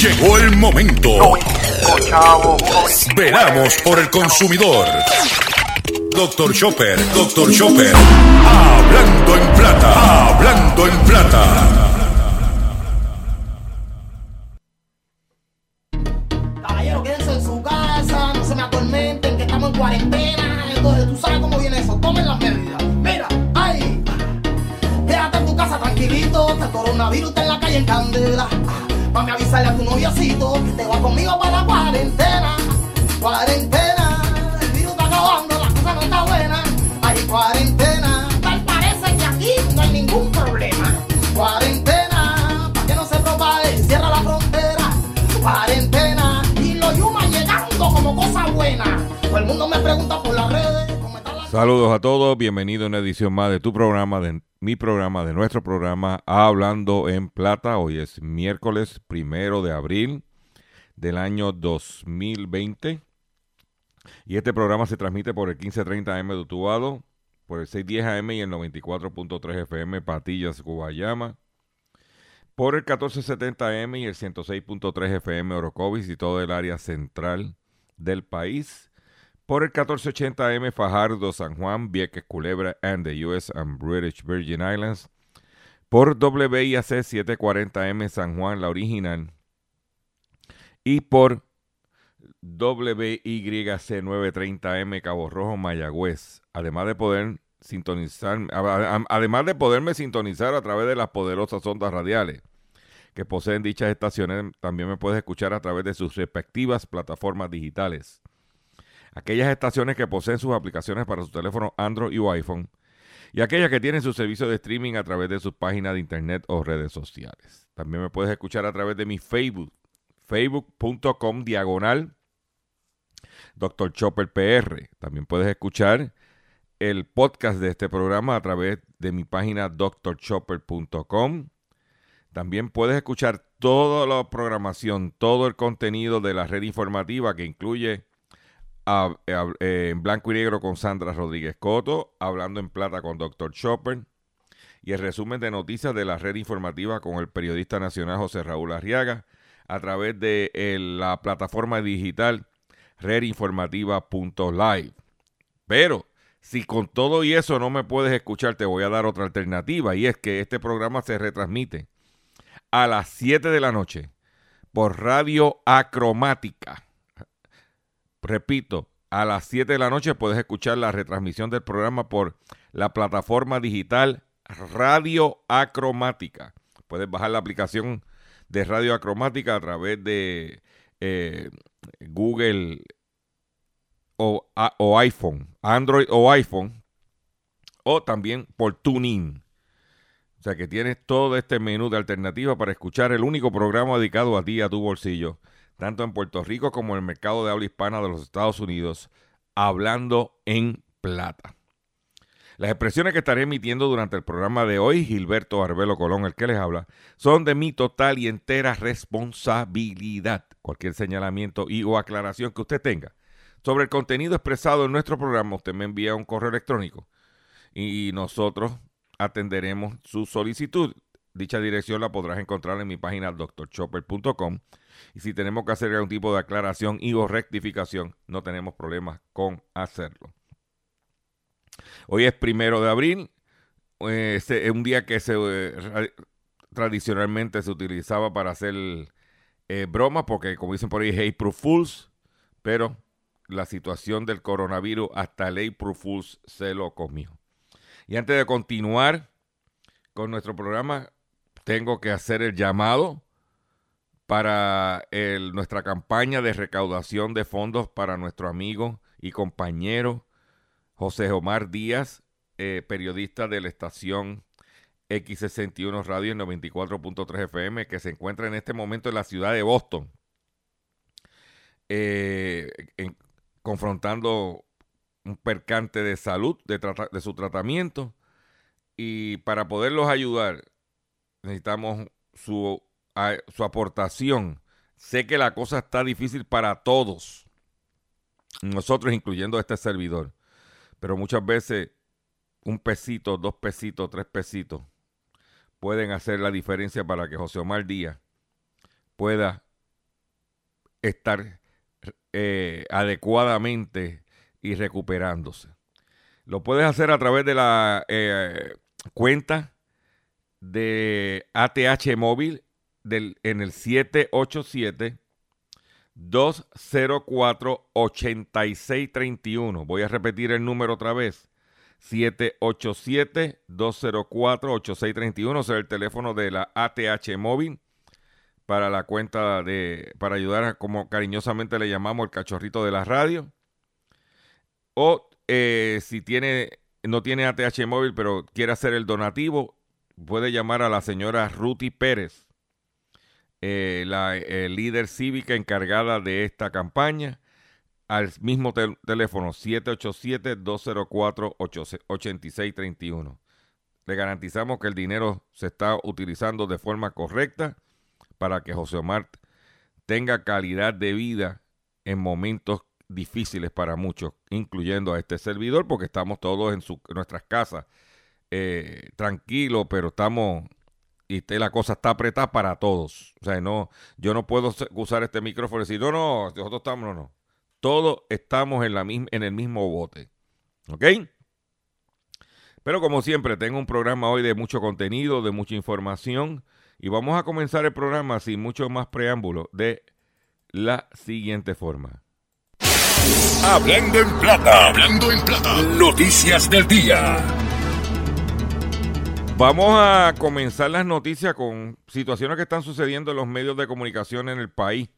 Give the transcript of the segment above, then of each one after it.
Llegó el momento. Veramos por el consumidor. Doctor Chopper, Doctor Chopper. Hablando en plata, hablando en plata. Caballero, quédense en su casa, no se me atormenten, que estamos en cuarentena. Entonces, tú sabes cómo viene eso, tomen las medidas. Mira, ay, quédate en tu casa tranquilito, el coronavirus está en la calle en candela. Mami, avisarle a tu noviocito que te va conmigo para la cuarentena. Cuarentena, el virus está acabando, la cosa no está buena. Ay, cuarentena, tal parece que aquí no hay ningún problema. Cuarentena, para que no se propague, cierra la frontera. Cuarentena, y los yumas llegando como cosa buena. Todo el mundo me pregunta Saludos a todos, bienvenido a una edición más de tu programa, de mi programa, de nuestro programa Hablando en Plata. Hoy es miércoles primero de abril del año 2020 y este programa se transmite por el 1530 AM de Utuado, por el 610 AM y el 94.3 FM Patillas, Guayama, por el 1470 AM y el 106.3 FM Orocovis y todo el área central del país por el 1480M Fajardo, San Juan, Vieques, Culebra, and the US and British Virgin Islands, por WIAC 740M San Juan, la original, y por WYC 930M Cabo Rojo, Mayagüez, además de poder sintonizar, además de poderme sintonizar a través de las poderosas ondas radiales que poseen dichas estaciones, también me puedes escuchar a través de sus respectivas plataformas digitales aquellas estaciones que poseen sus aplicaciones para su teléfono Android y iPhone, y aquellas que tienen su servicio de streaming a través de sus páginas de internet o redes sociales. También me puedes escuchar a través de mi Facebook, facebook.com diagonal Dr. Chopper PR. También puedes escuchar el podcast de este programa a través de mi página drchopper.com. También puedes escuchar toda la programación, todo el contenido de la red informativa que incluye a- eh, en blanco y negro con Sandra Rodríguez Coto, hablando en plata con Dr. Chopper y el resumen de noticias de la red informativa con el periodista nacional José Raúl Arriaga a través de eh, la plataforma digital redinformativa.live. Pero si con todo y eso no me puedes escuchar, te voy a dar otra alternativa y es que este programa se retransmite a las 7 de la noche por Radio Acromática. Repito, a las 7 de la noche puedes escuchar la retransmisión del programa por la plataforma digital Radio Acromática. Puedes bajar la aplicación de Radio Acromática a través de eh, Google o, o iPhone, Android o iPhone, o también por TuneIn. O sea que tienes todo este menú de alternativa para escuchar el único programa dedicado a ti a tu bolsillo tanto en Puerto Rico como en el mercado de habla hispana de los Estados Unidos, hablando en plata. Las expresiones que estaré emitiendo durante el programa de hoy, Gilberto Arbelo Colón, el que les habla, son de mi total y entera responsabilidad. Cualquier señalamiento y o aclaración que usted tenga sobre el contenido expresado en nuestro programa, usted me envía un correo electrónico y nosotros atenderemos su solicitud. Dicha dirección la podrás encontrar en mi página drchopper.com y si tenemos que hacer algún tipo de aclaración y o rectificación, no tenemos problemas con hacerlo. Hoy es primero de abril, eh, es un día que se eh, ra- tradicionalmente se utilizaba para hacer eh, bromas, porque como dicen por ahí, es April Fools, pero la situación del coronavirus hasta el April Fools se lo comió. Y antes de continuar con nuestro programa, tengo que hacer el llamado para nuestra campaña de recaudación de fondos para nuestro amigo y compañero José Omar Díaz, eh, periodista de la estación X61 Radio en 94.3 FM, que se encuentra en este momento en la ciudad de Boston, eh, en- confrontando un percante de salud de su tratamiento. Y para poderlos ayudar, necesitamos su, a- su aportación. Sé que la cosa está difícil para todos, nosotros incluyendo este servidor, pero muchas veces un pesito, dos pesitos, tres pesitos pueden hacer la diferencia para que José Omar Díaz pueda estar eh, adecuadamente y recuperándose. Lo puedes hacer a través de la eh, cuenta de ATH móvil del, en el 787 204 8631. Voy a repetir el número otra vez. 787-204-8631 es el teléfono de la ATH móvil para la cuenta de, para ayudar a, como cariñosamente le llamamos, el cachorrito de la radio. O eh, si tiene, no tiene ATH móvil, pero quiere hacer el donativo, puede llamar a la señora Ruti Pérez, eh, la líder cívica encargada de esta campaña, al mismo teléfono 787-204-8631. Le garantizamos que el dinero se está utilizando de forma correcta para que José Omar tenga calidad de vida en momentos difíciles para muchos, incluyendo a este servidor, porque estamos todos en, nuestras casas eh, tranquilos, pero estamos y la cosa está apretada para todos. O sea, no, yo no puedo usar este micrófono y decir, no, no, nosotros estamos, no, no. Todos estamos en, la en el mismo bote. ¿Ok? Pero como siempre, tengo un programa hoy de mucho contenido, de mucha información. Y vamos a comenzar el programa sin mucho más preámbulo de la siguiente forma. Hablando en plata, hablando en plata, noticias del día. Vamos a comenzar las noticias con situaciones que están sucediendo en los medios de comunicación en el país.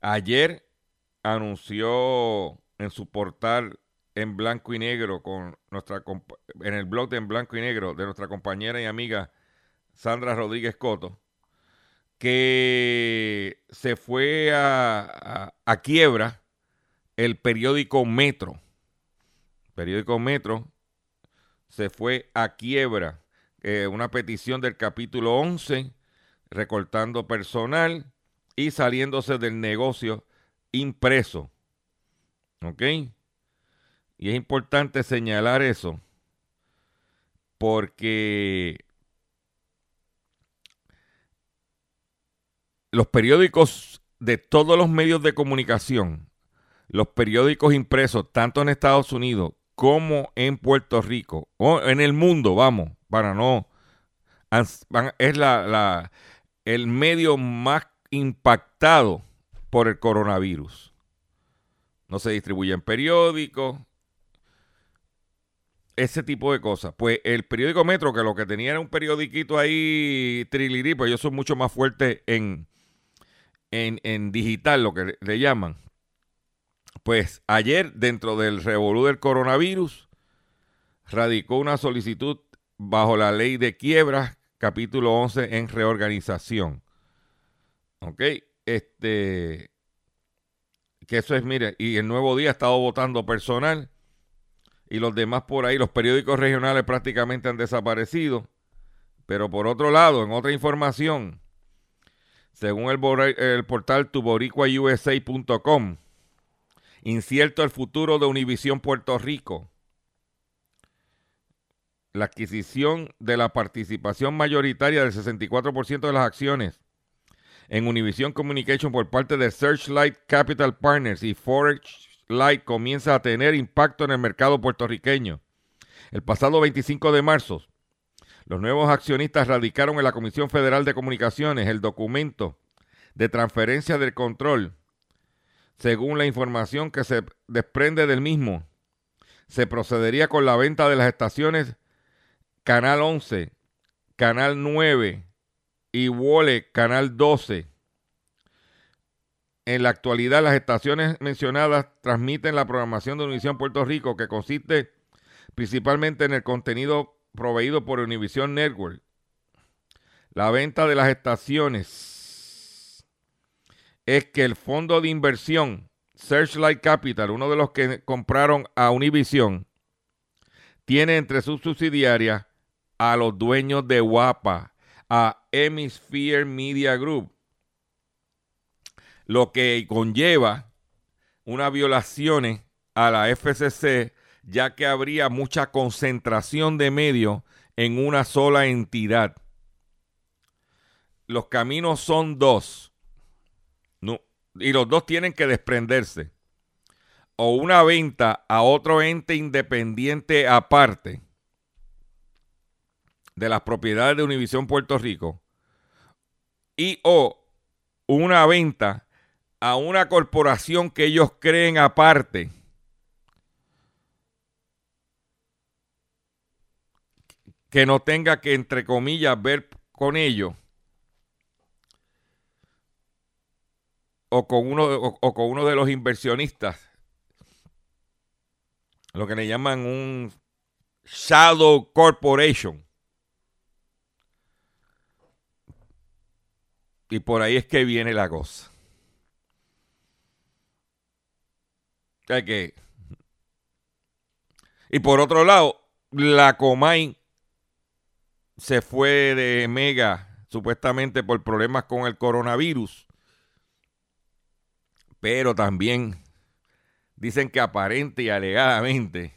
Ayer anunció en su portal en blanco y negro con nuestra en el blog de en blanco y negro de nuestra compañera y amiga Sandra Rodríguez Coto, que se fue a, quiebra el periódico Metro. Periódico Metro se fue a quiebra. Eh, una petición del capítulo 11, recortando personal y saliéndose del negocio impreso. ¿Ok? Y es importante señalar eso porque los periódicos de todos los medios de comunicación, los periódicos impresos, tanto en Estados Unidos como en Puerto Rico, o en el mundo, vamos, para no... Es la, el medio más impactado por el coronavirus. No se distribuyen periódicos, ese tipo de cosas. Pues el periódico Metro, que lo que tenía era un periodiquito ahí trilirí, pues ellos son mucho más fuertes en, en, digital, lo que le, llaman. Pues ayer, dentro del revolú del coronavirus, radicó una solicitud bajo la ley de quiebras, capítulo 11, en reorganización. ¿Ok? Este. Que eso es, mire, y el nuevo día ha estado votando personal y los demás por ahí, los periódicos regionales prácticamente han desaparecido. Pero por otro lado, en otra información, según el, portal tuboricuausa.com, incierto el futuro de Univisión Puerto Rico. La adquisición de la participación mayoritaria del 64% de las acciones en Univision Communication por parte de Searchlight Capital Partners y Forex Light comienza a tener impacto en el mercado puertorriqueño. El pasado 25 de marzo, los nuevos accionistas radicaron en la Comisión Federal de Comunicaciones el documento de transferencia del control. Según la información que se desprende del mismo, se procedería con la venta de las estaciones Canal 11, Canal 9 y Wole Canal 12. En la actualidad, las estaciones mencionadas transmiten la programación de Univisión Puerto Rico, que consiste principalmente en el contenido proveído por Univision Network. La venta de las estaciones es que el fondo de inversión Searchlight Capital, uno de los que compraron a Univision, tiene entre sus subsidiarias a los dueños de WAPA, a Hemisphere Media Group, lo que conlleva unas violaciones a la FCC ya que habría mucha concentración de medios en una sola entidad. Los caminos son dos. y los dos tienen que desprenderse, o una venta a otro ente independiente aparte de las propiedades de Univisión Puerto Rico, y o una venta a una corporación que ellos creen aparte, que no tenga que, entre comillas, ver con ellos o con uno, o, con uno de los inversionistas, lo que le llaman un Shadow Corporation. Y por ahí es que viene la cosa. que, y por otro lado, la Comay se fue de Mega supuestamente por problemas con el coronavirus. Pero también dicen que aparente y alegadamente.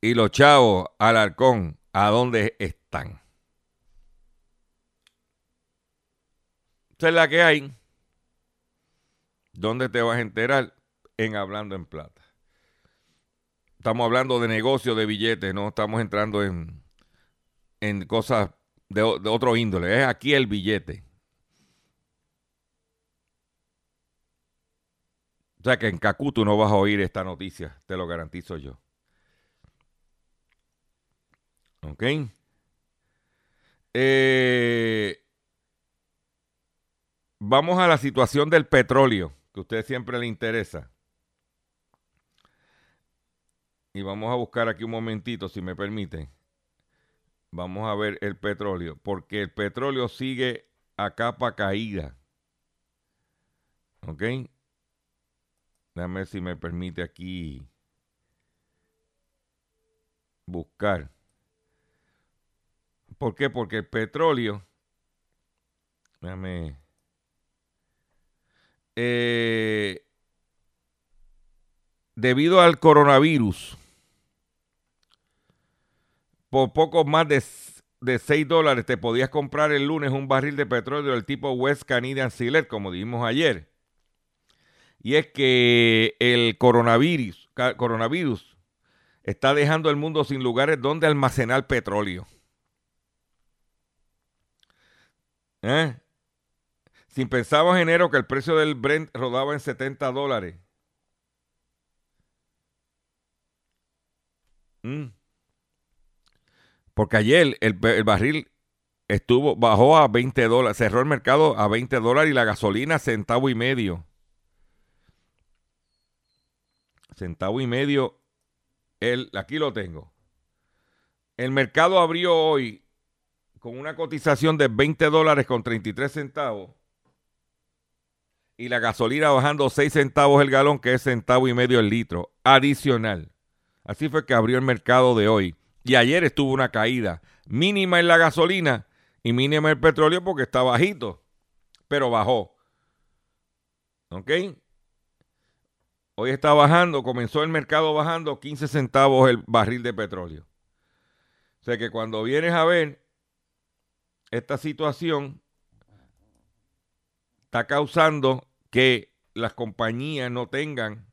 Y los chavos Alarcón, ¿a dónde están? Esa es la que hay. ¿Dónde te vas a enterar? En Hablando en Plata. Estamos hablando de negocio, de billetes, no estamos entrando en, en cosas de, de otro índole. Es aquí el billete. O sea que en Cacuto no vas a oír esta noticia, te lo garantizo yo. ¿Ok? Eh, vamos a la situación del petróleo, que a usted siempre le interesa. Y vamos a buscar aquí un momentito, si me permite. Vamos a ver el petróleo, porque el petróleo sigue a capa caída. ¿Ok? Déjame si me permite aquí buscar. ¿Por qué? Porque el petróleo, déjame, eh, debido al coronavirus, por poco más de, de 6 dólares te podías comprar el lunes un barril de petróleo del tipo West Canadian Select, como dijimos ayer y es que el coronavirus, coronavirus está dejando el mundo sin lugares donde almacenar petróleo. ¿Eh? Si pensamos en enero que el precio del Brent rodaba en 70 dólares. ¿Mm? Porque ayer el, barril estuvo, bajó a 20 dólares, cerró el mercado a 20 dólares y la gasolina centavo y medio. centavo y medio. El, aquí lo tengo. El mercado abrió hoy con una cotización de 20 dólares con 33 centavos y la gasolina bajando 6 centavos el galón, que es centavo y medio el litro, adicional. Así fue que abrió el mercado de hoy. Y ayer estuvo una caída mínima en la gasolina y mínima en el petróleo porque está bajito, pero bajó. ¿Ok? Hoy está bajando, comenzó el mercado bajando 15 centavos el barril de petróleo. O sea que cuando vienes a ver esta situación, está causando que las compañías no tengan,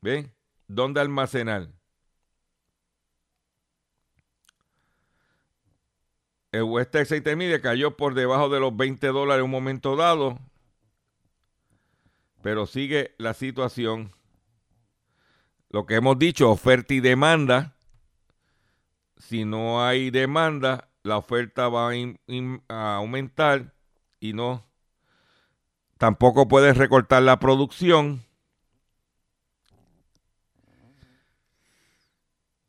¿ven? ¿Dónde almacenar? El West Texas Intermediate cayó por debajo de los 20 dólares en un momento dado, pero sigue la situación lo que hemos dicho, oferta y demanda. Si no hay demanda, la oferta va a, aumentar y no. Tampoco puedes recortar la producción.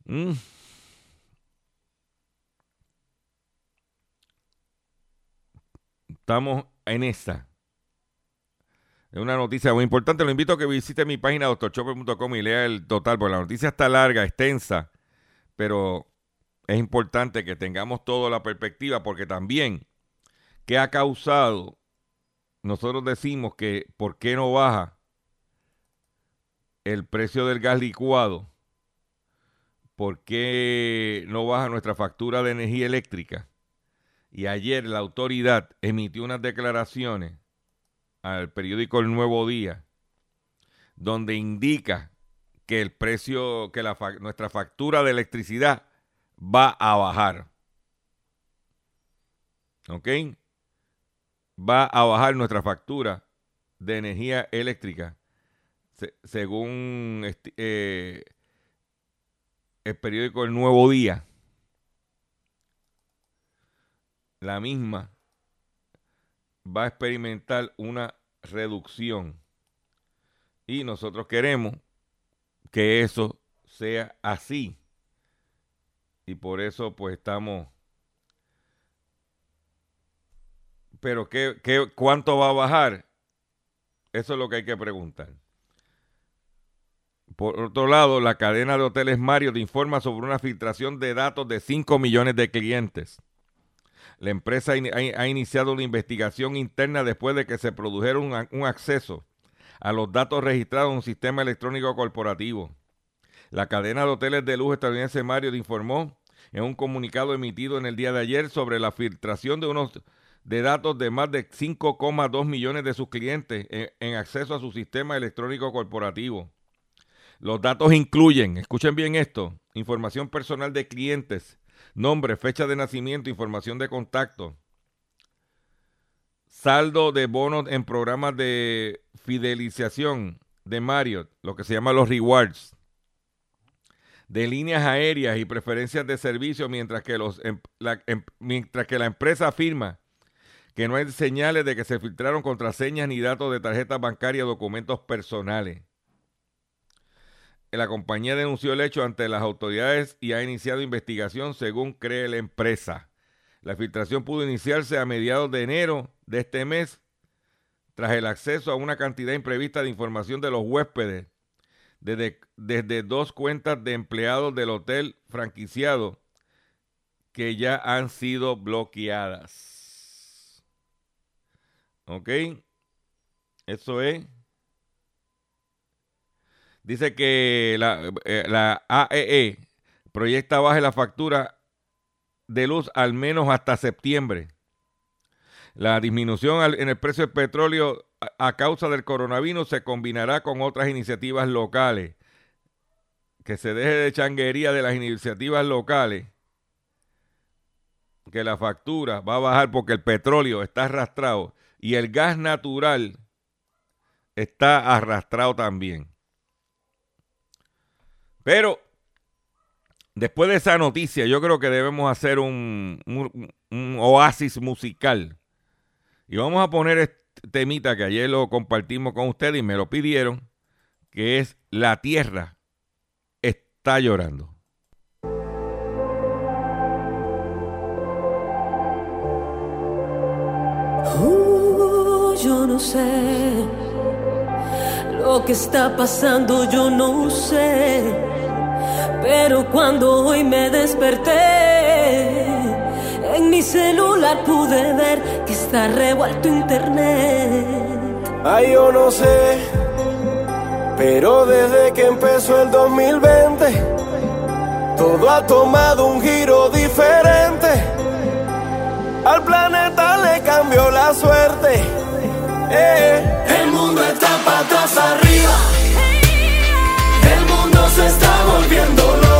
Mm. Estamos en esa. Es una noticia muy importante. Lo invito a que visite mi página doctorchopper.com y lea el total, porque la noticia está larga, extensa, pero es importante que tengamos toda la perspectiva, porque también, ¿qué ha causado? Nosotros decimos que, ¿por qué no baja el precio del gas licuado? ¿Por qué no baja nuestra factura de energía eléctrica? Y ayer la autoridad emitió unas declaraciones al periódico El Nuevo Día, donde indica que el precio, que nuestra factura de electricidad va a bajar. ¿Ok? Va a bajar nuestra factura de energía eléctrica según eh, el periódico El Nuevo Día. La misma va a experimentar una reducción. Y nosotros queremos que eso sea así. Y por eso pues estamos... Pero ¿qué, qué, cuánto va a bajar? Eso es lo que hay que preguntar. Por otro lado, la cadena de hoteles Mario te informa sobre una filtración de datos de 5 millones de clientes. La empresa ha iniciado una investigación interna después de que se produjera un, acceso a los datos registrados en un sistema electrónico corporativo. La cadena de hoteles de lujo estadounidense Marriott informó en un comunicado emitido en el día de ayer sobre la filtración de unos de datos de más de 5,2 millones de sus clientes en, acceso a su sistema electrónico corporativo. Los datos incluyen, escuchen bien esto, información personal de clientes, nombre, fecha de nacimiento, información de contacto, saldo de bonos en programas de fidelización de Marriott, lo que se llama los rewards, de líneas aéreas y preferencias de servicio, mientras que, los, em, la, em, mientras que la empresa afirma que no hay señales de que se filtraron contraseñas ni datos de tarjetas bancarias o documentos personales. La compañía denunció el hecho ante las autoridades y ha iniciado investigación según cree la empresa. La filtración pudo iniciarse a mediados de enero de este mes tras el acceso a una cantidad imprevista de información de los huéspedes desde, desde dos cuentas de empleados del hotel franquiciado que ya han sido bloqueadas. ¿Ok? Eso es. Dice que la, eh, AEE e proyecta bajar la factura de luz al menos hasta septiembre. La disminución en el precio del petróleo a, causa del coronavirus se combinará con otras iniciativas locales. Que se deje de changuería de las iniciativas locales. Que la factura va a bajar porque el petróleo está arrastrado y el gas natural está arrastrado también. Pero después de esa noticia, yo creo que debemos hacer un, oasis musical. Y vamos a poner este temita que ayer lo compartimos con ustedes y me lo pidieron, que es La Tierra está llorando. Uh, yo no sé lo que está pasando, yo no sé pero cuando hoy me desperté, en mi celular pude ver que está revuelto internet. Ay, yo no sé, pero desde que empezó el 2020, todo ha tomado un giro diferente. Al planeta le cambió la suerte. Eh. El mundo está patas arriba se está volviendo loco.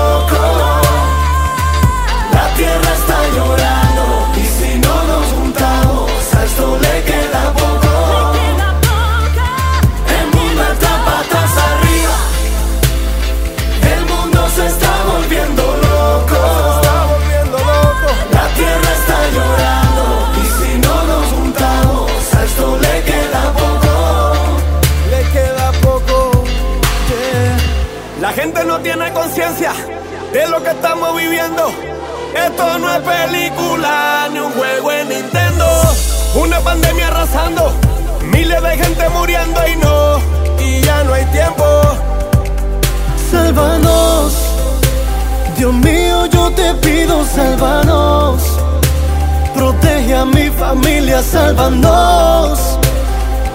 Familia, sálvanos.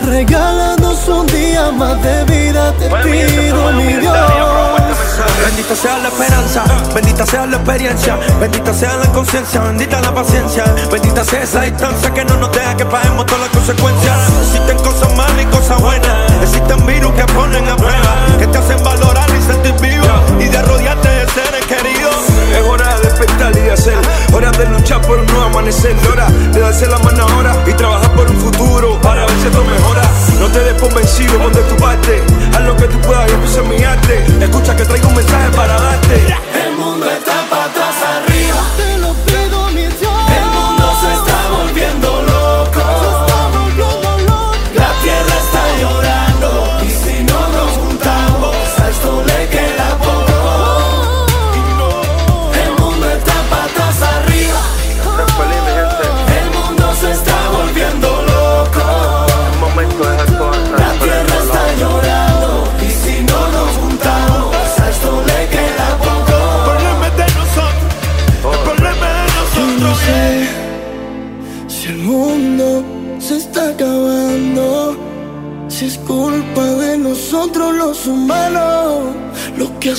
Regálanos un día más de vida, te pido, mi Dios. Bendita sea la esperanza, bendita sea la experiencia, bendita sea la conciencia, bendita la paciencia, bendita sea esa distancia que no nos deja que paguemos todas las consecuencias. Existen cosas malas y cosas buenas, existen virus que ponen a prueba, que te hacen valorar y sentir vivo y de rodearte de seres queridos. Es hora de despertar y de hacer, hora de luchar por un nuevo amanecer, hora de darse la mano ahora y trabajar por un futuro para ver si esto mejora. No te des por vencido, pon de tu parte, haz lo que tú puedas y empieza mi arte. Escucha que traigo un mensaje para darte. El mundo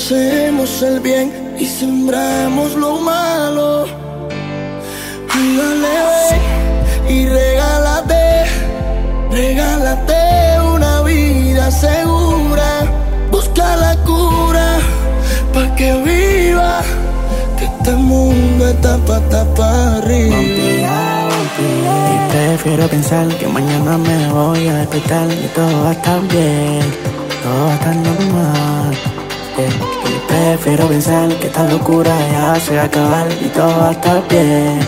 hacemos el bien y sembramos lo malo. Ay, dale, y regálate, regálate una vida segura. Busca la cura pa' que viva, que este mundo está pa' tapar arriba. Y prefiero pensar que mañana me voy a despertar y todo va a estar bien, todo va a estar normal. Prefiero pensar que esta locura ya se va a acabar y todo va a estar bien,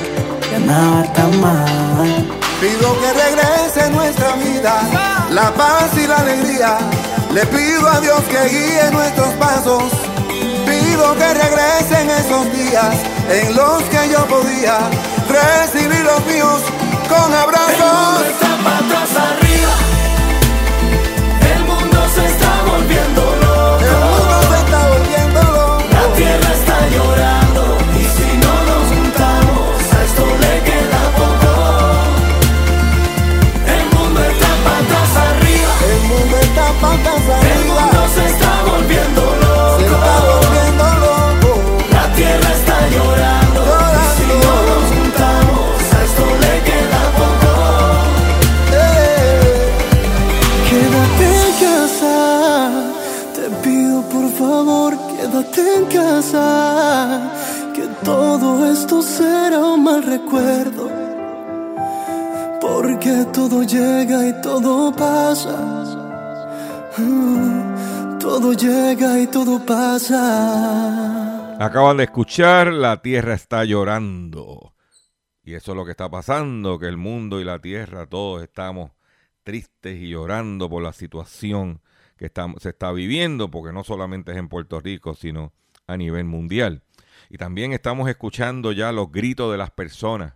que nada va a estar mal. Pido que regrese nuestra vida, la paz y la alegría. Le pido a Dios que guíe nuestros pasos. Pido que regresen esos días en los que yo podía recibir los míos con El mundo abrazos. está patas arriba. La tierra está llorando. Todo llega y todo pasa, todo llega y todo pasa. Acaban de escuchar La Tierra está llorando. Y eso es lo que está pasando, que el mundo y la Tierra, todos estamos tristes y llorando por la situación que se está viviendo, porque no solamente es en Puerto Rico, sino a nivel mundial. Y también estamos escuchando ya los gritos de las personas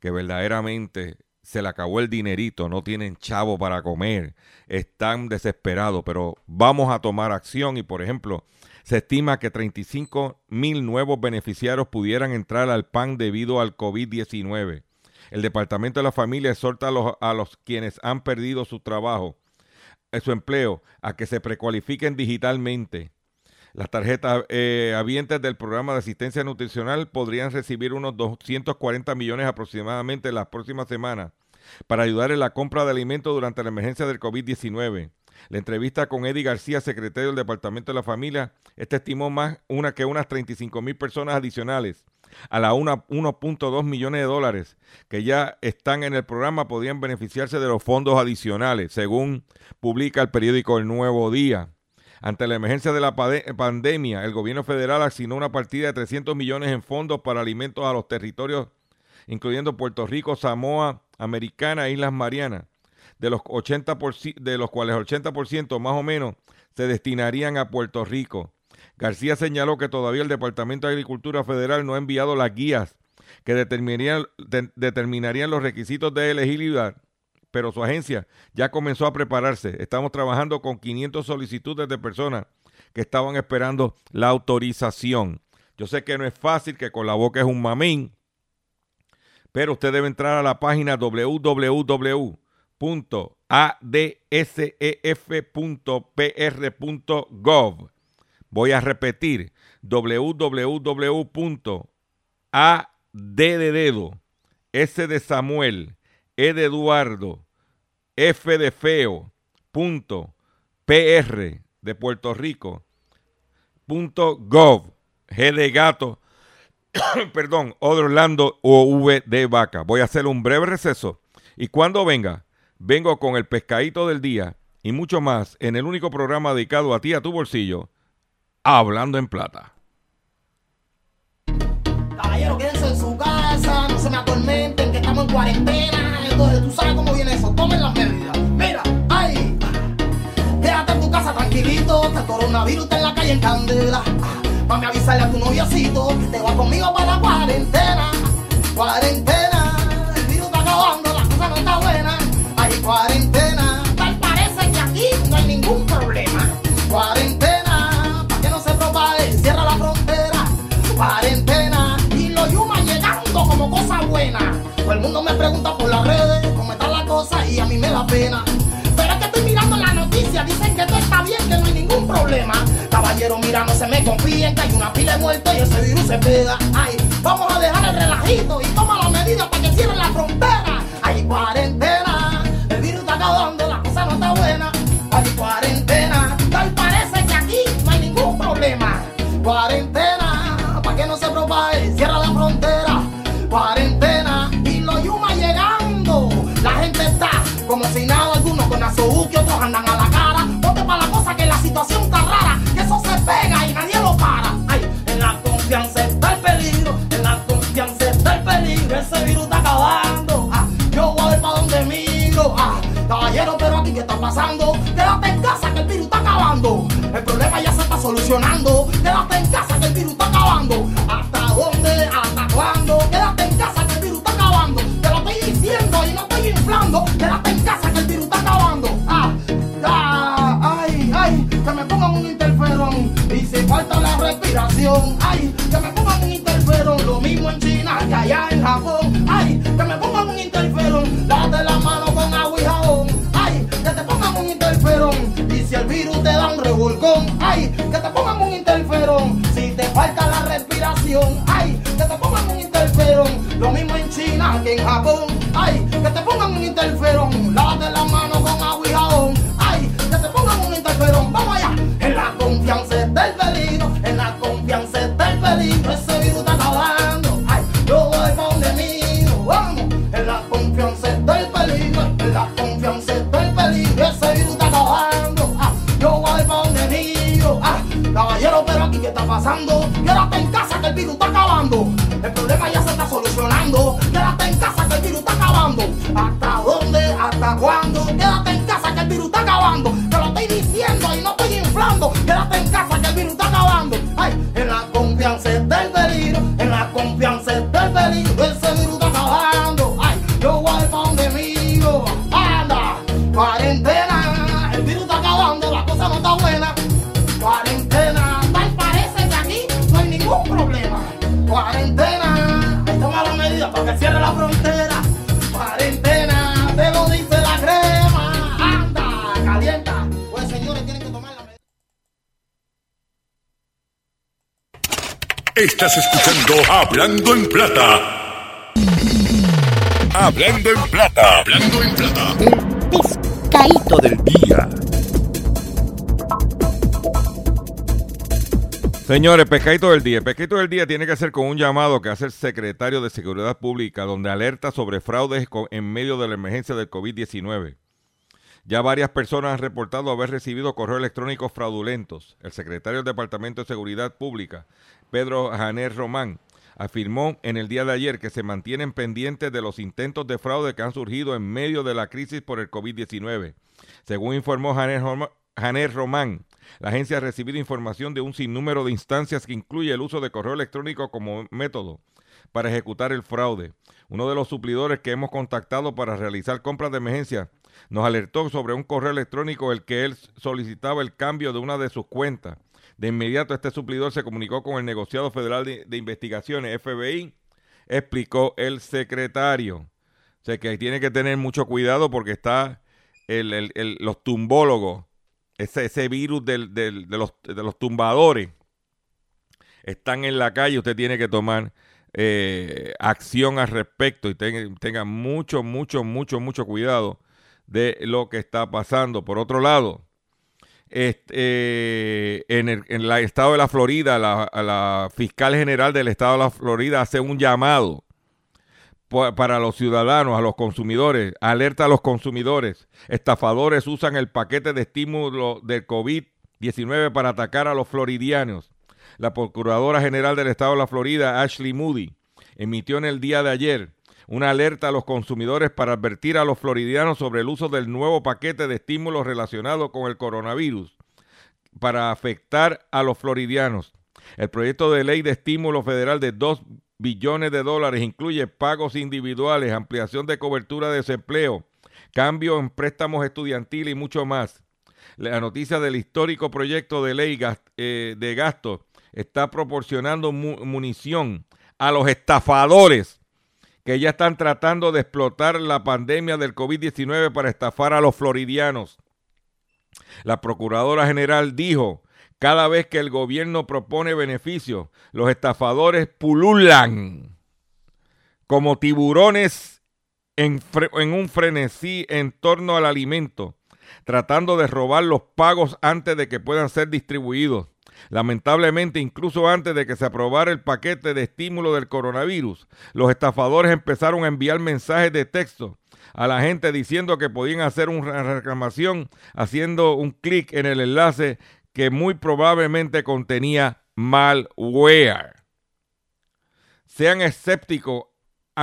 que verdaderamente se le acabó el dinerito, no tienen chavo para comer, están desesperados, pero vamos a tomar acción y, por ejemplo, se estima que 35 mil nuevos beneficiarios pudieran entrar al PAN debido al COVID-19. El Departamento de la Familia exhorta a los, a los quienes han perdido su trabajo, eh, su empleo, a que se precualifiquen digitalmente. Las tarjetas eh, habientes del programa de asistencia nutricional podrían recibir unos 240 millones aproximadamente en las próximas semanas para ayudar en la compra de alimentos durante la emergencia del COVID-19. La entrevista con Eddie García, secretario del Departamento de la Familia, este estimó más una que unas 35 mil personas adicionales a la una- 1.2 millones de dólares que ya están en el programa podrían beneficiarse de los fondos adicionales, según publica el periódico El Nuevo Día. Ante la emergencia de la pade- pandemia, el gobierno federal asignó una partida de 300 millones en fondos para alimentos a los territorios, incluyendo Puerto Rico, Samoa, Americana e Islas Marianas, de los, 80%, de los cuales el 80% más o menos se destinarían a Puerto Rico. García señaló que todavía el Departamento de Agricultura Federal no ha enviado las guías que determinarían, de- determinarían los requisitos de elegibilidad, pero su agencia ya comenzó a prepararse. Estamos trabajando con 500 solicitudes de personas que estaban esperando la autorización. Yo sé que no es fácil, que con la boca es un mamín, pero usted debe entrar a la página www.adsef.pr.gov. Voy a repetir, www.ad de S de Samuel, E de Eduardo, F de feo, punto, PR de Puerto Rico, punto gov, G de gato, perdón, O de Orlando o V de vaca. Voy a hacer un breve receso y cuando venga, vengo con el pescadito del día y mucho más en el único programa dedicado a ti, a tu bolsillo, Hablando en Plata. No se me atormenten, que estamos en cuarentena. Tú sabes cómo viene eso, tomen las medidas. Mira, ay, quédate en tu casa tranquilito, este coronavirus está en la calle en candela. Mami, avisarle a tu noviocito que te va conmigo para la cuarentena. Cuarentena, el virus está acabando, la cosa no está buena. Hay cuarentena, El mundo me pregunta por las redes cómo está la cosa y a mí me da pena. Pero es que estoy mirando la noticia, dicen que todo está bien, que no hay ningún problema. Caballero, mira, no se me confíen, que hay una pila de muertos y ese virus se pega. Ay, vamos a dejar el relajito y toma las medidas para que cierren la frontera. Hay cuarentena, el virus está acabando, la cosa no está buena. Hay cuarentena, tal parece que aquí no hay ningún problema. Cuarentena. Situación está rara, que eso se pega y nadie lo para. Ay, en la confianza está el peligro, en la confianza está el peligro, ese virus está acabando. Ah, yo voy a ver para donde miro. Ah, caballero, pero aquí qué está pasando? Quédate en casa que el virus está acabando. El problema ya se está solucionando. Quédate en casa que el virus está acabando. Ay, que te pongan un interferón, lo mismo en China que en Japón. Ay, que te pongan un interferón, lávate la mano con agua y jabón. Ay, que te pongan un interferón, vamos allá. En la confianza está el peligro, en la confianza está el peligro, ese virus está acabando. Ay, yo voy pa' donde mío, vamos. En la confianza está el peligro, en la confianza está el peligro, ese virus está acabando. Ah, yo voy pa' donde mío. Ah, caballero, pero aquí qué está pasando? El virus está acabando. El problema ya se está solucionando. Estás escuchando Hablando en Plata. Hablando en Plata. Hablando en Plata. Pescadito del día. Señores, pescadito del día. El pescadito del día tiene que hacer con un llamado que hace el secretario de Seguridad Pública, donde alerta sobre fraudes en medio de la emergencia del COVID-19. Ya varias personas han reportado haber recibido correos electrónicos fraudulentos. El secretario del Departamento de Seguridad Pública, Pedro Janer Román, afirmó en el día de ayer que se mantienen pendientes de los intentos de fraude que han surgido en medio de la crisis por el COVID-19. Según informó Janer Román, la agencia ha recibido información de un sinnúmero de instancias que incluye el uso de correo electrónico como método para ejecutar el fraude. Uno de los suplidores que hemos contactado para realizar compras de emergencia nos alertó sobre un correo electrónico el que él solicitaba el cambio de una de sus cuentas. De inmediato este suplidor se comunicó con el negociado federal de, investigaciones, FBI, explicó el secretario. O sea que tiene que tener mucho cuidado porque está el- el- el- los tumbólogos, ese, ese virus del- del- de, los, de los tumbadores, están en la calle. Usted tiene que tomar eh, acción al respecto y ten- tenga mucho, mucho, mucho, mucho cuidado de lo que está pasando. Por otro lado, eh, en el estado de la Florida, la, fiscal general del estado de la Florida hace un llamado pa- para los ciudadanos, a los consumidores, alerta a los consumidores. Estafadores usan el paquete de estímulo del COVID-19 para atacar a los floridianos. La Procuradora General del Estado de la Florida, Ashley Moody, emitió en el día de ayer una alerta a los consumidores para advertir a los floridianos sobre el uso del nuevo paquete de estímulos relacionado con el coronavirus para afectar a los floridianos. El proyecto de ley de estímulo federal de 2 billones de dólares incluye pagos individuales, ampliación de cobertura de desempleo, cambio en préstamos estudiantiles y mucho más. La noticia del histórico proyecto de ley eh, de gasto está proporcionando mu- munición a los estafadores que ya están tratando de explotar la pandemia del COVID-19 para estafar a los floridianos. La Procuradora General dijo Cada vez que el gobierno propone beneficios, los estafadores pululan como tiburones en, en, un frenesí en torno al alimento, tratando de robar los pagos antes de que puedan ser distribuidos. Lamentablemente, incluso antes de que se aprobara el paquete de estímulo del coronavirus, los estafadores empezaron a enviar mensajes de texto a la gente diciendo que podían hacer una reclamación haciendo un clic en el enlace que muy probablemente contenía malware. Sean escépticos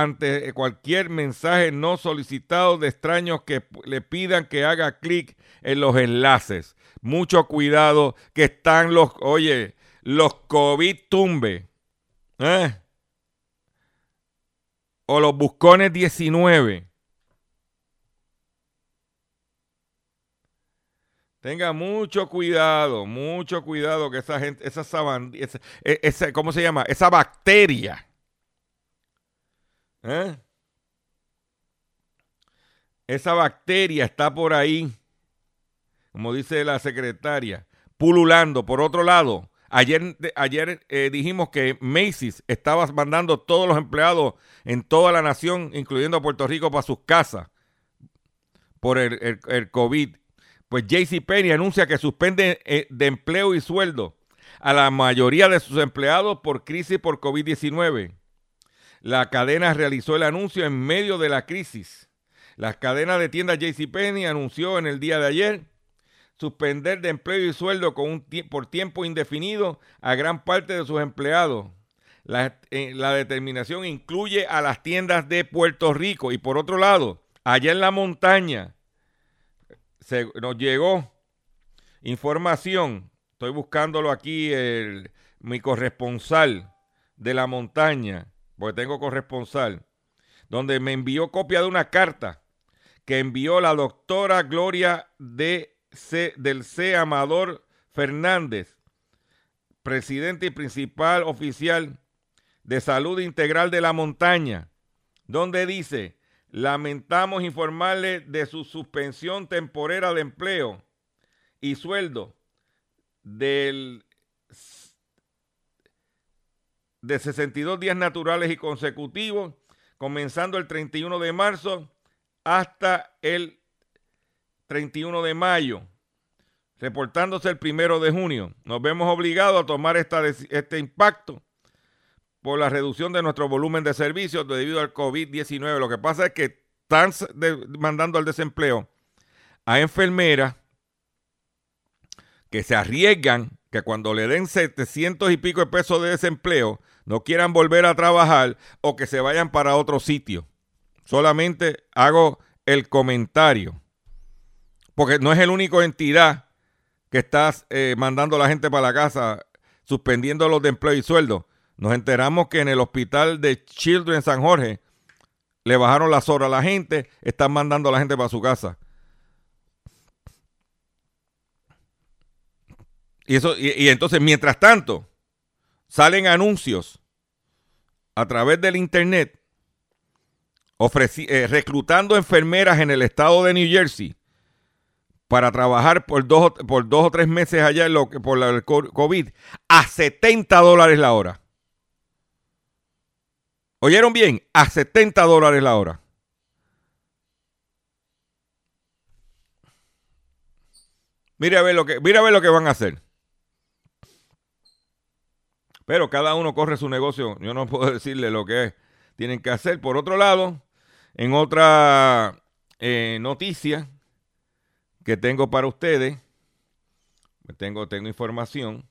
ante cualquier mensaje no solicitado de extraños que le pidan que haga clic en los enlaces. Mucho cuidado que están los, oye, los COVID tumbe. ¿eh? O los buscones 19. Tenga mucho cuidado, mucho cuidado que esa gente, esa, esa, e, esa ¿cómo se llama? Esa bacteria. ¿Eh? Esa bacteria está por ahí como dice la secretaria, pululando. Por otro lado, ayer, ayer eh, dijimos que Macy's estaba mandando todos los empleados en toda la nación, incluyendo a Puerto Rico, para sus casas por el, el, COVID. Pues JCPenney anuncia que suspende eh, de empleo y sueldo a la mayoría de sus empleados por crisis por COVID-19. La cadena realizó el anuncio en medio de la crisis. La cadena de tiendas JCPenney anunció en el día de ayer suspender de empleo y sueldo por tiempo indefinido a gran parte de sus empleados. La, eh, la, determinación incluye a las tiendas de Puerto Rico. Y por otro lado, allá en la montaña nos llegó información. Estoy buscándolo aquí, el, mi corresponsal de la montaña, porque tengo corresponsal, donde me envió copia de una carta que envió la doctora Gloria de C, del C. Amador Fernández, presidente y principal oficial de Salud Integral de la Montaña, donde dice, lamentamos informarle de su suspensión temporera de empleo y sueldo del de 62 días naturales y consecutivos, comenzando el 31 de marzo hasta el 31 de mayo, reportándose el primero de junio. Nos vemos obligados a tomar esta, este impacto por la reducción de nuestro volumen de servicios debido al COVID-19. Lo que pasa es que están mandando al desempleo a enfermeras que se arriesgan que cuando le den 700 y pico de pesos de desempleo no quieran volver a trabajar o que se vayan para otro sitio. Solamente hago el comentario porque no es el único entidad que está eh, mandando a la gente para la casa, suspendiendo los de empleo y sueldo. Nos enteramos que en el hospital de Children San Jorge le bajaron las horas a la gente, están mandando a la gente para su casa. Y, eso, y, entonces, mientras tanto, salen anuncios a través del internet eh, reclutando enfermeras en el estado de New Jersey para trabajar por dos, por dos o tres meses allá por el COVID a 70 dólares la hora. ¿Oyeron bien? A 70 dólares la hora. Mira a ver lo que, mira a ver lo que van a hacer. Pero cada uno corre su negocio. Yo no puedo decirle lo que tienen que hacer. Por otro lado, en otra eh, noticia, que tengo para ustedes, tengo, tengo información,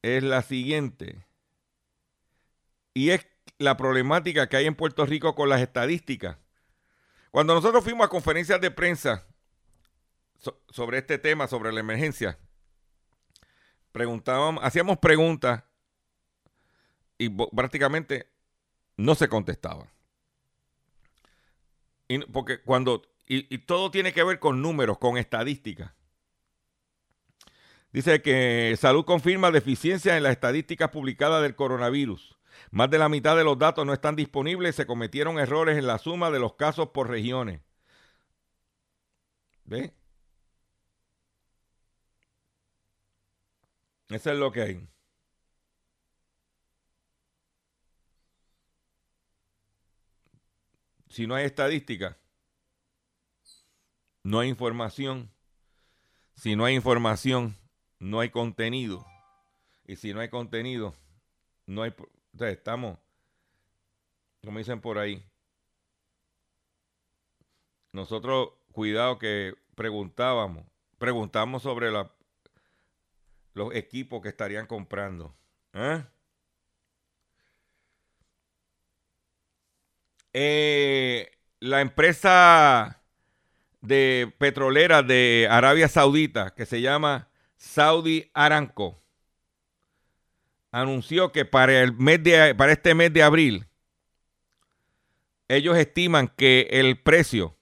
es la siguiente. Y es la problemática que hay en Puerto Rico con las estadísticas. Cuando nosotros fuimos a conferencias de prensa sobre este tema, sobre la emergencia, preguntábamos, hacíamos preguntas y prácticamente no se contestaban. Y porque cuando y, todo tiene que ver con números, con estadísticas. Dice que Salud confirma deficiencias en las estadísticas publicadas del coronavirus. Más de la mitad de los datos no están disponibles. Se cometieron errores en la suma de los casos por regiones. ¿Ve? Eso es lo que hay. Si no hay estadística, no hay información. Si no hay información, no hay contenido. Y si no hay contenido, no hay... O sea, estamos, como dicen por ahí, nosotros, cuidado que preguntábamos, preguntamos sobre los equipos que estarían comprando. ¿eh? Eh, la empresa de petrolera de Arabia Saudita, que se llama Saudi Aramco, anunció que para, el mes de, para este mes de abril, ellos estiman que el precio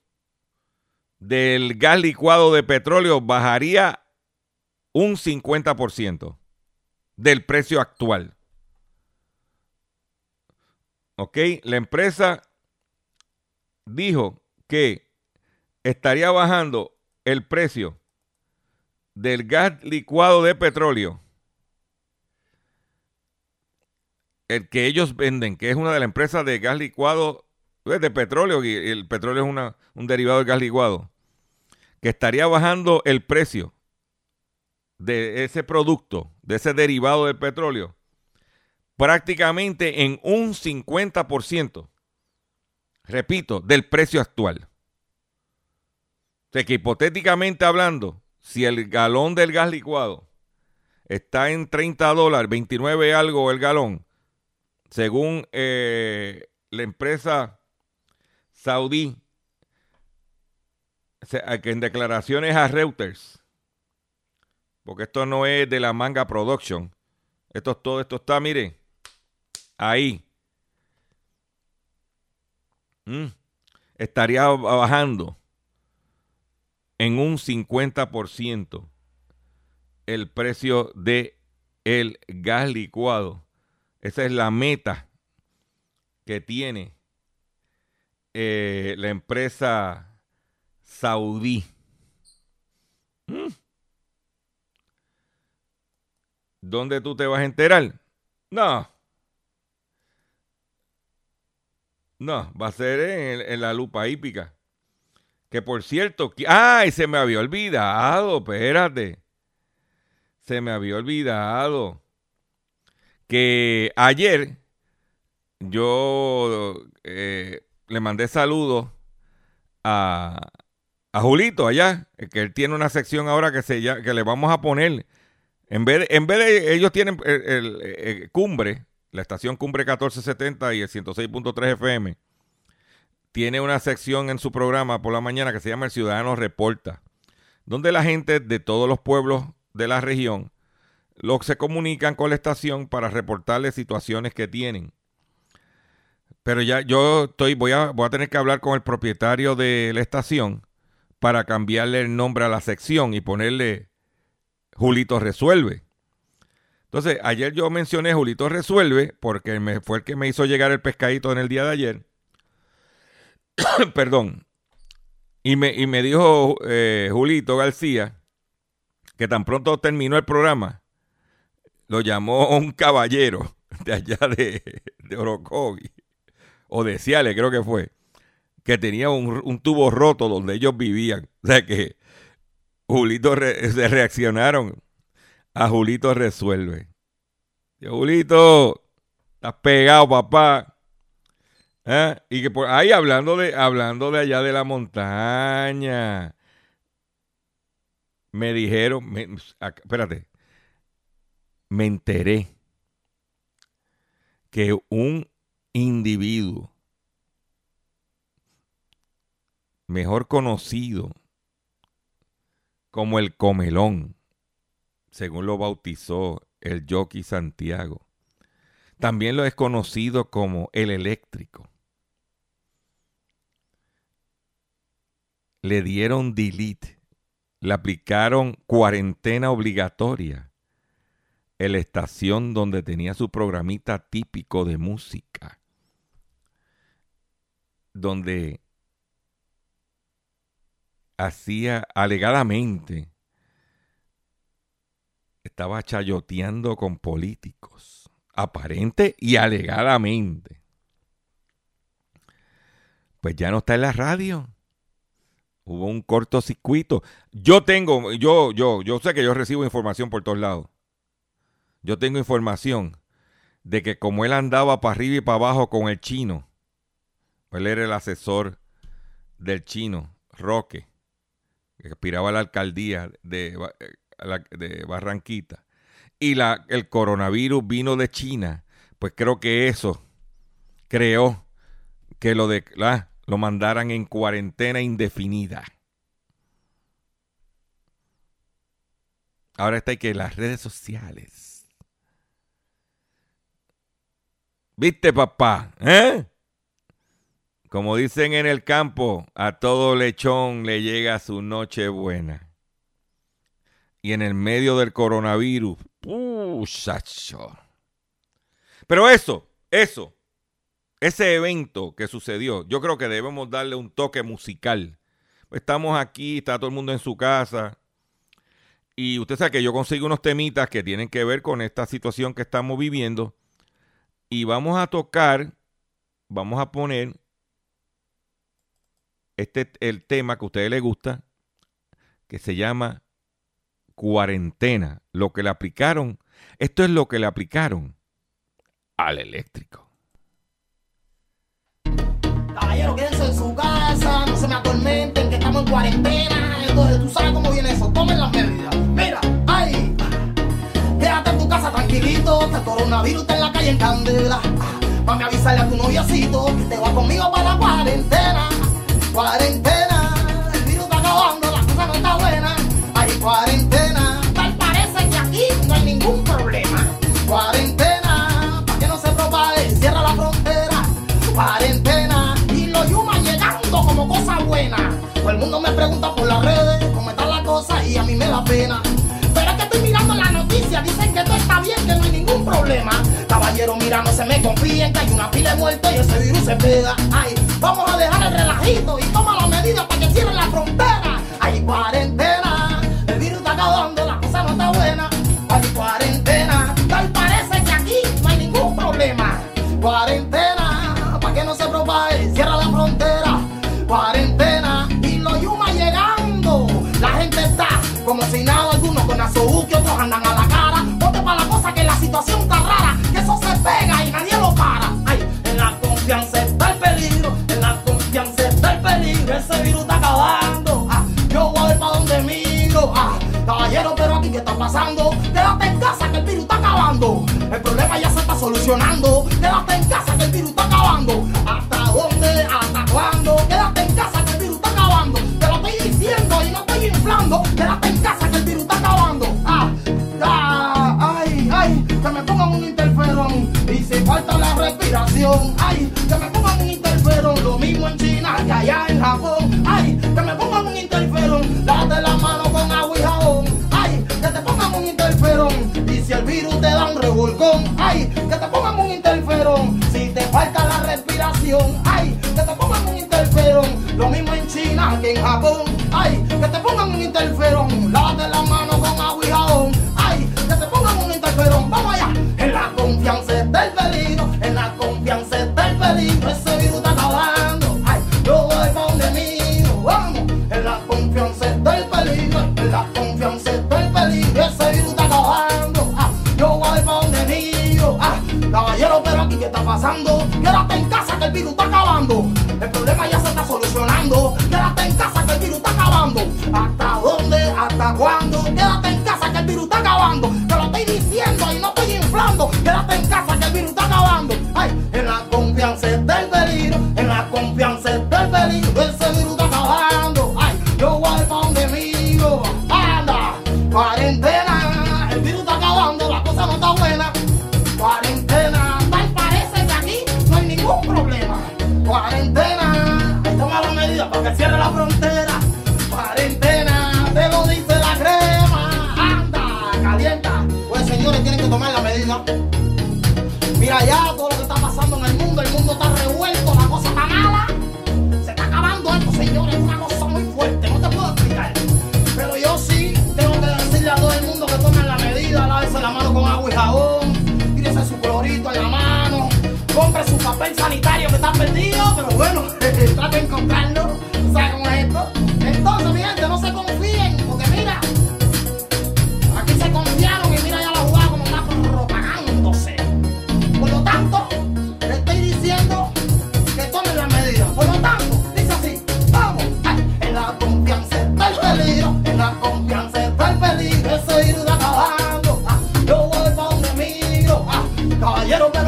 del gas licuado de petróleo bajaría un 50% del precio actual. ¿Ok? La empresa dijo que estaría bajando el precio del gas licuado de petróleo, el que ellos venden, que es una de las empresas de gas licuado pues, de petróleo, y el petróleo es una, un derivado del gas licuado, que estaría bajando el precio de ese producto, de ese derivado del petróleo, prácticamente en un 50%, repito, del precio actual. O sea que hipotéticamente hablando, si el galón del gas licuado está en 30 dólares, 29 algo el galón, según eh, la empresa saudí, en declaraciones a Reuters, porque esto no es de la manga production, esto todo esto está, mire, ahí. Mm. estaría bajando en un 50% el precio de el gas licuado. Esa es la meta que tiene eh, la empresa saudí. ¿Mm? ¿Dónde tú te vas a enterar? No. No, va a ser en, la lupa hípica. Que por cierto, ¡ay! Se me había olvidado, espérate. Se me había olvidado que ayer yo eh, le mandé saludos a, a Julito allá, que él tiene una sección ahora que, se, que le vamos a poner. En vez en vez de ellos tienen el, Cumbre, la estación Cumbre 1470 y el 106.3 FM tiene una sección en su programa por la mañana que se llama El Ciudadano Reporta, donde la gente de todos los pueblos de la región los se comunican con la estación para reportarle situaciones que tienen. Pero ya yo estoy, voy a, voy a tener que hablar con el propietario de la estación para cambiarle el nombre a la sección y ponerle Julito Resuelve. Entonces, ayer yo mencioné Julito Resuelve porque me, fue el que me hizo llegar el pescadito en el día de ayer. Perdón. Y me, y me dijo eh, Julito García que tan pronto terminó el programa, lo llamó un caballero de allá de, de o de Ciales creo que fue, que tenía un, tubo roto donde ellos vivían. O sea que Julito se reaccionaron a Julito Resuelve. Julito, estás pegado, papá. ¿Eh? Y que por ahí hablando de, hablando de allá de la montaña, me dijeron, espérate, me enteré que un individuo mejor conocido como el comelón, según lo bautizó el jockey Santiago, también lo es conocido como el eléctrico. le dieron delete, le aplicaron cuarentena obligatoria en la estación donde tenía su programita típico de música, donde hacía alegadamente estaba chayoteando con políticos, aparente y alegadamente. Pues ya no está en la radio. Hubo un cortocircuito. Yo tengo, yo, yo, yo sé que yo recibo información por todos lados. Yo tengo información de que como él andaba para arriba y para abajo con el chino, él era el asesor del chino, Roque, que aspiraba a la alcaldía de, de Barranquita, y la, el coronavirus vino de China, pues creo que eso creó que lo, de, la, lo mandaran en cuarentena indefinida. Ahora está que las redes sociales. ¿Viste, papá? ¿Eh? Como dicen en el campo, a todo lechón le llega su noche buena. Y en el medio del coronavirus, ¡puchacho! Pero eso, eso, ese evento que sucedió, yo creo que debemos darle un toque musical. Estamos aquí, está todo el mundo en su casa. Y usted sabe que yo consigo unos temitas que tienen que ver con esta situación que estamos viviendo. Y vamos a tocar, vamos a poner este el tema que a ustedes les gusta, que se llama cuarentena. Lo que le aplicaron, esto es lo que le aplicaron al eléctrico. Caballero, quédense en su casa, no se me atormenten, que estamos en cuarentena. Entonces, tú sabes cómo viene eso, tomen las medidas. Mira, ay, quédate en tu casa tranquilito, que el coronavirus está en la calle en candela. Mami, avisarle a tu noviocito que te va conmigo para la cuarentena. Cuarentena, el virus está acabando, la cosa no está buena. Hay cuarentena, Cuarentena, y los yumas llegando como cosa buena. Todo el mundo me pregunta por las redes cómo está la cosa y a mí me da pena. Pero es que estoy mirando la noticia, dicen que todo está bien, que no hay ningún problema. Caballero, mira, no se me confíen, que hay una pila de y ese virus se pega. Ay, vamos a dejar el relajito y toma las medidas para que cierren la frontera. Hay cuarentena, el virus está acabando, la cosa no está buena. Hay cuarentena, tal parece que aquí no hay ningún problema. Cuarentena, Quédate en casa que el virus está acabando. El problema ya se está solucionando. Pasando. Quédate en casa que el virus está acabando.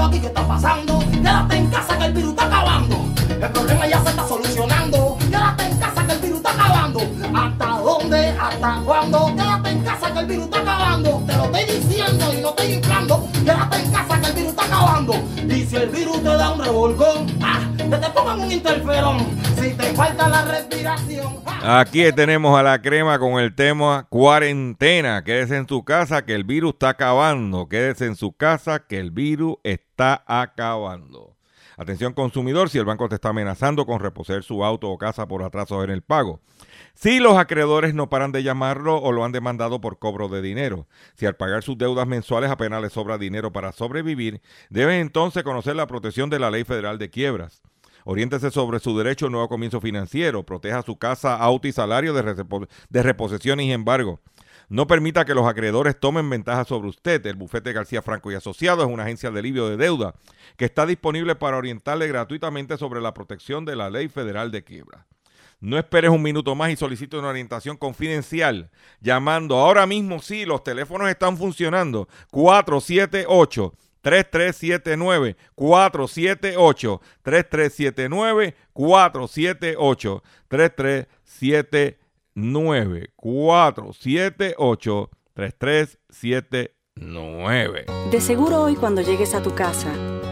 Aquí qué está pasando, quédate en casa que el virus está acabando. El problema ya se está solucionando, quédate en casa que el virus está acabando. ¿Hasta dónde? ¿Hasta cuándo? Quédate en casa que el virus está acabando. Te lo estoy diciendo y no estoy inflando. Quédate en casa que el virus está acabando. Si el virus te da un revolcón, ah, te pongan un interferón. Si te falta la respiración. ah. Aquí tenemos a la crema con el tema cuarentena. Quédese en su casa que el virus está acabando. Quédese en su casa que el virus está acabando. Atención consumidor, si el banco te está amenazando con reposer su auto o casa por atrasos en el pago. Si los acreedores no paran de llamarlo o lo han demandado por cobro de dinero. Si al pagar sus deudas mensuales apenas le sobra dinero para sobrevivir, deben entonces conocer la protección de la Ley Federal de Quiebras. Oriéntese sobre su derecho a nuevo comienzo financiero. Proteja su casa, auto y salario de, de reposición y embargo. No permita que los acreedores tomen ventaja sobre usted. El bufete García Franco y Asociados es una agencia de alivio de deuda que está disponible para orientarle gratuitamente sobre la protección de la ley federal de quiebra. No esperes un minuto más y solicite una orientación confidencial llamando ahora mismo. Sí, los teléfonos están funcionando. 478 3379 478 3379 478 3379 478 3379 De seguro hoy cuando llegues a tu casa,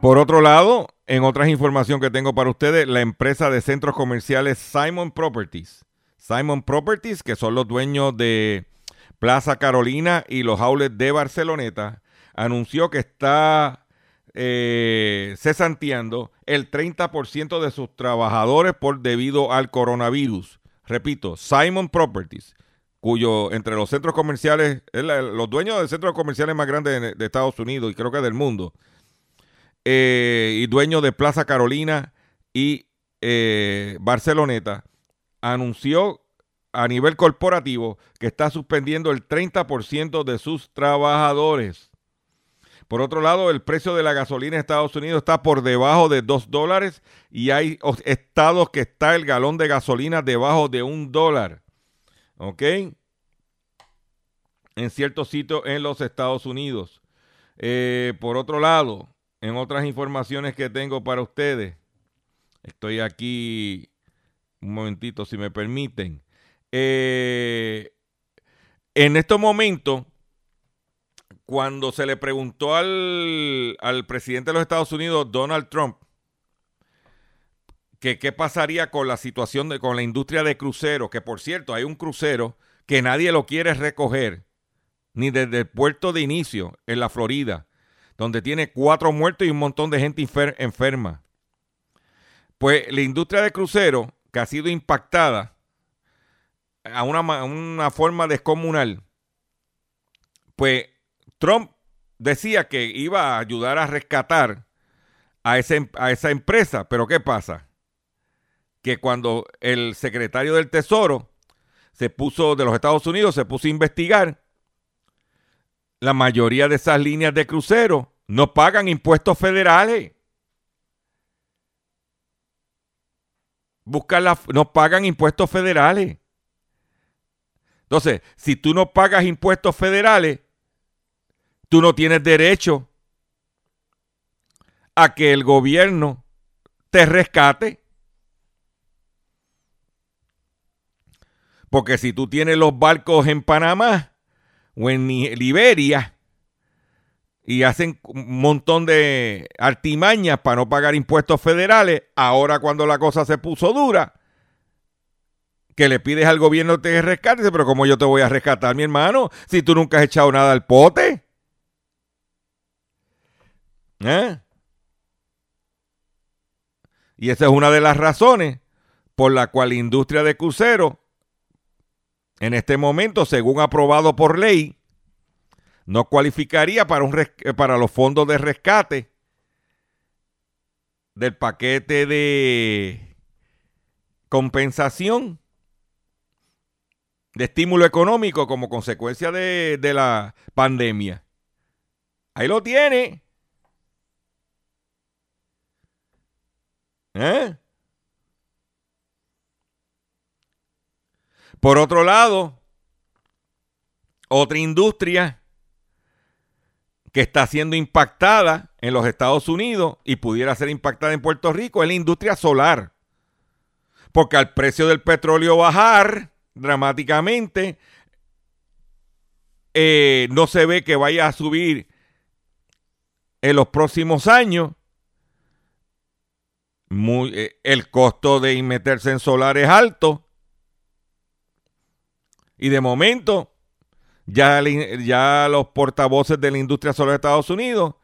Por otro lado, en otras información que tengo para ustedes, la empresa de centros comerciales Simon Properties. Simon Properties, que son los dueños de Plaza Carolina y los outlets de Barceloneta, anunció que está eh, cesanteando el 30% de sus trabajadores por debido al coronavirus. Repito, Simon Properties, cuyo entre los centros comerciales, es los dueños de centros comerciales más grandes de, de Estados Unidos y creo que del mundo, eh, y dueño de Plaza Carolina y eh, Barceloneta, anunció a nivel corporativo que está suspendiendo el 30% de sus trabajadores. Por otro lado, el precio de la gasolina en Estados Unidos está por debajo de 2 dólares y hay os- estados que está el galón de gasolina debajo de un dólar. ¿Ok? En ciertos sitios en los Estados Unidos. Eh, por otro lado, en otras informaciones que tengo para ustedes, estoy aquí un momentito, si me permiten. Eh, en estos momentos, cuando se le preguntó al, al presidente de los Estados Unidos, Donald Trump, que qué pasaría con la situación de, con la industria de cruceros, que por cierto, hay un crucero que nadie lo quiere recoger, ni desde el puerto de inicio en la Florida, donde tiene cuatro muertos y un montón de gente enferma. Pues la industria de cruceros, que ha sido impactada a una, una forma descomunal, pues Trump decía que iba a ayudar a rescatar a, ese- a esa empresa, pero ¿qué pasa? Que cuando el secretario del Tesoro se puso de los Estados Unidos, se puso a investigar, la mayoría de esas líneas de crucero no pagan impuestos federales. Buscan la- no pagan impuestos federales. Entonces, si tú no pagas impuestos federales, tú no tienes derecho a que el gobierno te rescate. Porque si tú tienes los barcos en Panamá o en Liberia y hacen un montón de artimañas para no pagar impuestos federales. Ahora cuando la cosa se puso dura, que le pides al gobierno que te rescate, pero ¿cómo yo te voy a rescatar, mi hermano? Si tú nunca has echado nada al pote. ¿Eh? Y esa es una de las razones por la cual la industria de cruceros, en este momento, según aprobado por ley, no cualificaría para, un para los fondos de rescate del paquete de compensación de estímulo económico como consecuencia de, de la pandemia. Ahí lo tiene. ¿Eh? Por otro lado, otra industria que está siendo impactada en los Estados Unidos y pudiera ser impactada en Puerto Rico es la industria solar. Porque al precio del petróleo bajar dramáticamente, eh, no se ve que vaya a subir en los próximos años. Muy, eh, el costo de meterse en solar es alto. Y de momento, ya, los portavoces de la industria solar de Estados Unidos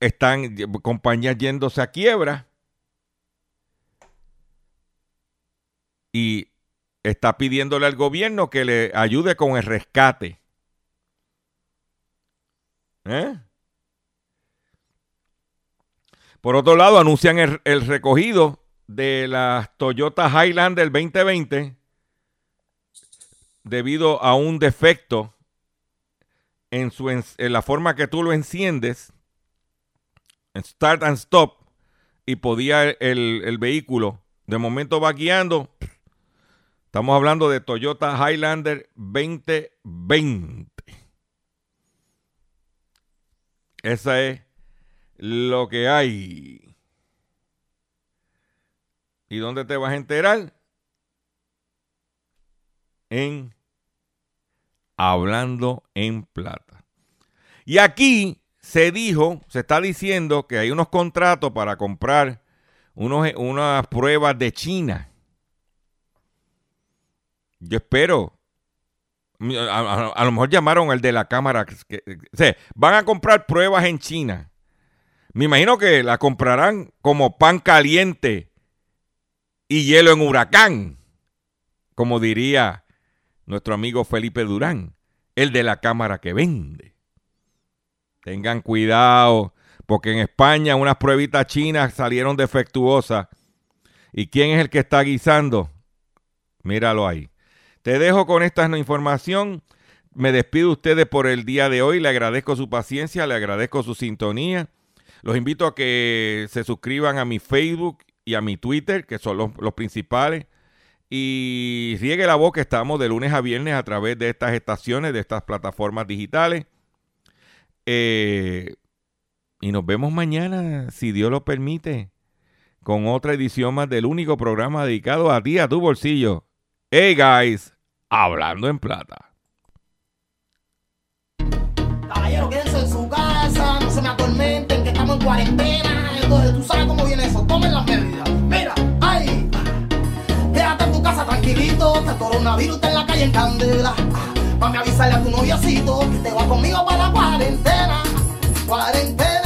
están compañías yéndose a quiebra. Y está pidiéndole al gobierno que le ayude con el rescate. ¿Eh? Por otro lado, anuncian el, el recogido de las Toyota Highlander 2020 debido a un defecto en, su, en, la forma que tú lo enciendes, en start and stop, y podía el, el vehículo, de momento va guiando. Estamos hablando de Toyota Highlander 2020. Esa es lo que hay. ¿Y dónde te vas a enterar? En hablando en plata. Y aquí se dijo, se está diciendo que hay unos contratos para comprar unos, unas pruebas de China. Yo espero. A, lo mejor llamaron el de la cámara. Que, van a comprar pruebas en China. Me imagino que la comprarán como pan caliente y hielo en huracán. Como diría nuestro amigo Felipe Durán, el de la cámara que vende. Tengan cuidado, porque en España unas pruebitas chinas salieron defectuosas. ¿Y quién es el que está guisando? Míralo ahí. Te dejo con esta información. Me despido de ustedes por el día de hoy. Le agradezco su paciencia, le agradezco su sintonía. Los invito a que se suscriban a mi Facebook y a mi Twitter, que son los, los principales. Y riegue la voz que estamos de lunes a viernes a través de estas estaciones, de estas plataformas digitales. Eh, y nos vemos mañana, si Dios lo permite, con otra edición más del único programa dedicado a ti, a tu bolsillo. Hey guys, hablando en plata. Entonces, tú sabes cómo viene eso, tomen las medidas. Casa tranquilito, que el coronavirus está en la calle en candela. Mami, avisarle a tu noviocito que te va conmigo para la cuarentena. Cuarentena.